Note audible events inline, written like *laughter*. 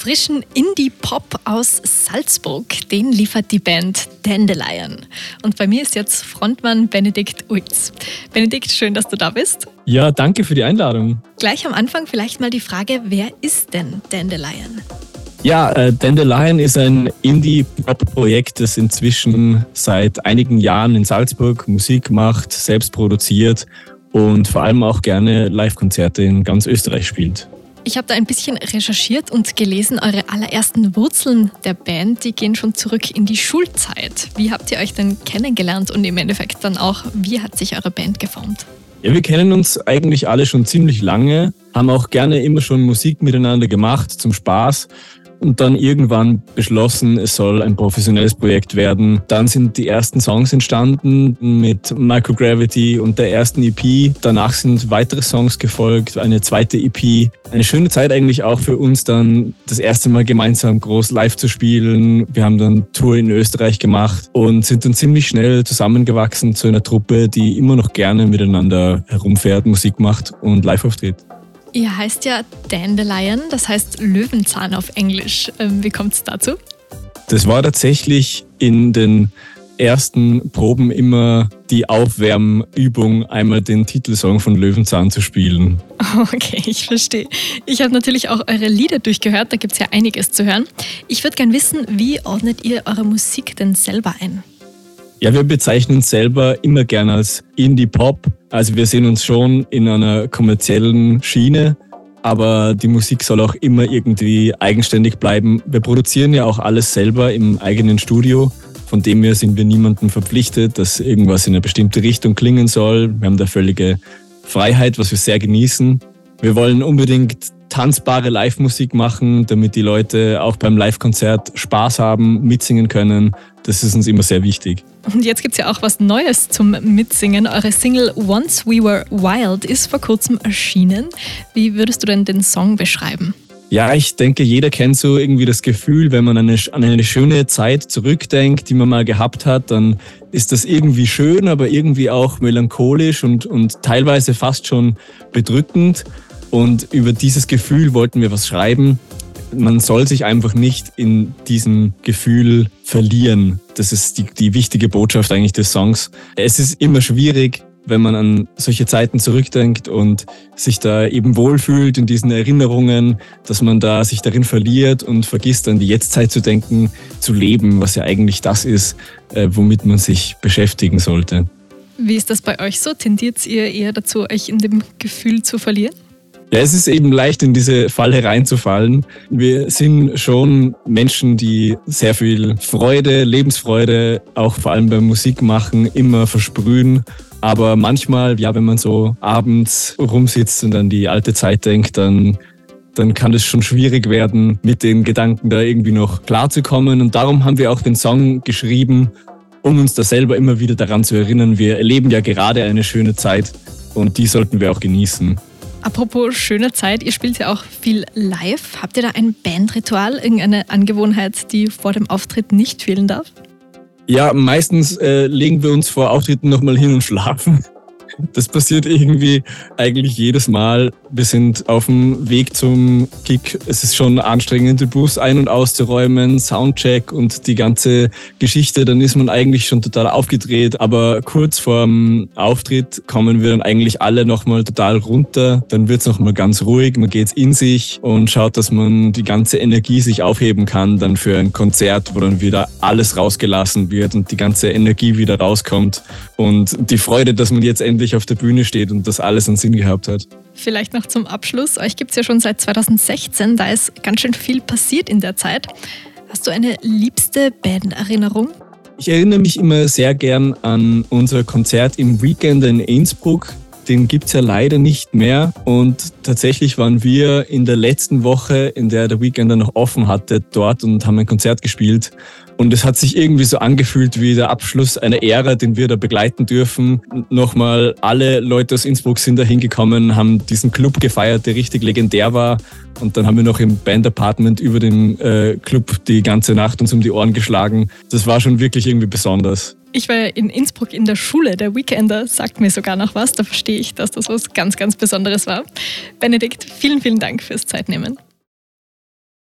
Frischen Indie-Pop aus Salzburg, den liefert die Band Dandelion. Und bei mir ist jetzt Frontmann Benedikt Uitz. Benedikt, schön, dass du da bist. Ja, danke für die Einladung. Gleich am Anfang vielleicht mal die Frage, wer ist denn Dandelion? Ja, äh, Dandelion ist ein Indie-Pop-Projekt, das inzwischen seit einigen Jahren in Salzburg Musik macht, selbst produziert und vor allem auch gerne Live-Konzerte in ganz Österreich spielt. Ich habe da ein bisschen recherchiert und gelesen, eure allerersten Wurzeln der Band, die gehen schon zurück in die Schulzeit. Wie habt ihr euch denn kennengelernt und im Endeffekt dann auch, wie hat sich eure Band geformt? Ja, wir kennen uns eigentlich alle schon ziemlich lange, haben auch gerne immer schon Musik miteinander gemacht zum Spaß und dann irgendwann beschlossen, es soll ein professionelles Projekt werden. Dann sind die ersten Songs entstanden mit Microgravity und der ersten EP. Danach sind weitere Songs gefolgt, eine zweite EP. Eine schöne Zeit eigentlich auch für uns dann das erste Mal gemeinsam groß live zu spielen. Wir haben dann Tour in Österreich gemacht und sind dann ziemlich schnell zusammengewachsen zu einer Truppe, die immer noch gerne miteinander herumfährt, Musik macht und live auftritt. Ihr heißt ja Dandelion, das heißt Löwenzahn auf Englisch. Ähm, wie kommt es dazu? Das war tatsächlich in den ersten Proben immer die Aufwärmübung, einmal den Titelsong von Löwenzahn zu spielen. *laughs* Okay, ich verstehe. Ich habe natürlich auch eure Lieder durchgehört, da gibt es ja einiges zu hören. Ich würde gerne wissen, wie ordnet ihr eure Musik denn selber ein? Ja, wir bezeichnen uns selber immer gern als Indie-Pop. Also wir sehen uns schon in einer kommerziellen Schiene, aber die Musik soll auch immer irgendwie eigenständig bleiben. Wir produzieren ja auch alles selber im eigenen Studio. Von dem her sind wir niemandem verpflichtet, dass irgendwas in eine bestimmte Richtung klingen soll. Wir haben da völlige Freiheit, was wir sehr genießen. Wir wollen unbedingt tanzbare Live-Musik machen, damit die Leute auch beim Live-Konzert Spaß haben, mitsingen können. Das ist uns immer sehr wichtig. Und jetzt gibt es ja auch was Neues zum Mitsingen. Eure Single Once We Were Wild ist vor kurzem erschienen. Wie würdest du denn den Song beschreiben? Ja, ich denke, jeder kennt so irgendwie das Gefühl, wenn man eine, an eine schöne Zeit zurückdenkt, die man mal gehabt hat, dann ist das irgendwie schön, aber irgendwie auch melancholisch und, und teilweise fast schon bedrückend. Und über dieses Gefühl wollten wir was schreiben man soll sich einfach nicht in diesem Gefühl verlieren. Das ist die, die wichtige Botschaft eigentlich des Songs. Es ist immer schwierig, wenn man an solche Zeiten zurückdenkt und sich da eben wohlfühlt in diesen Erinnerungen, dass man da sich darin verliert und vergisst an die Jetztzeit zu denken, zu leben, was ja eigentlich das ist, äh, womit man sich beschäftigen sollte. Wie ist das bei euch so? Tendiert ihr eher dazu, euch in dem Gefühl zu verlieren? Ja, es ist eben leicht, in diese Falle reinzufallen. Wir sind schon Menschen, die sehr viel Freude, Lebensfreude, auch vor allem beim Musikmachen, immer versprühen. Aber manchmal, ja, wenn man so abends rumsitzt und an die alte Zeit denkt, dann dann kann es schon schwierig werden, mit den Gedanken da irgendwie noch klarzukommen. Und darum haben wir auch den Song geschrieben, um uns da selber immer wieder daran zu erinnern. Wir erleben ja gerade eine schöne Zeit und die sollten wir auch genießen. Apropos schöne Zeit, ihr spielt ja auch viel live. Habt ihr da ein Bandritual, irgendeine Angewohnheit, die vor dem Auftritt nicht fehlen darf? Ja, meistens äh, legen wir uns vor Auftritten nochmal hin und schlafen. Das passiert irgendwie eigentlich jedes Mal. Wir sind auf dem Weg zum Kick. Es ist schon anstrengend, den Bus ein- und auszuräumen, Soundcheck und die ganze Geschichte. Dann ist man eigentlich schon total aufgedreht. Aber kurz vorm Auftritt kommen wir dann eigentlich alle nochmal total runter. Dann wird es nochmal ganz ruhig. Man geht in sich und schaut, dass man die ganze Energie sich aufheben kann dann für ein Konzert, wo dann wieder alles rausgelassen wird und die ganze Energie wieder rauskommt. Und die Freude, dass man jetzt endlich auf der Bühne steht und das alles einen Sinn gehabt hat. Vielleicht noch zum Abschluss. Euch gibt es ja schon seit 2016. Da ist ganz schön viel passiert in der Zeit. Hast du eine liebste Banderinnerung? Ich erinnere mich immer sehr gern an unser Konzert im Weekend in Innsbruck. Den gibt es ja leider nicht mehr. Und tatsächlich waren wir in der letzten Woche, in der der Weekender noch offen hatte, dort und haben ein Konzert gespielt. Und es hat sich irgendwie so angefühlt wie der Abschluss einer Ära, den wir da begleiten dürfen. Nochmal, alle Leute aus Innsbruck sind da hingekommen, haben diesen Club gefeiert, der richtig legendär war. Und dann haben wir noch im Band Apartment über den äh, Club die ganze Nacht uns um die Ohren geschlagen. Das war schon wirklich irgendwie besonders. Ich war in Innsbruck in der Schule. Der Weekender sagt mir sogar noch was. Da verstehe ich, dass das was ganz, ganz Besonderes war. Benedikt, vielen, vielen Dank fürs Zeitnehmen.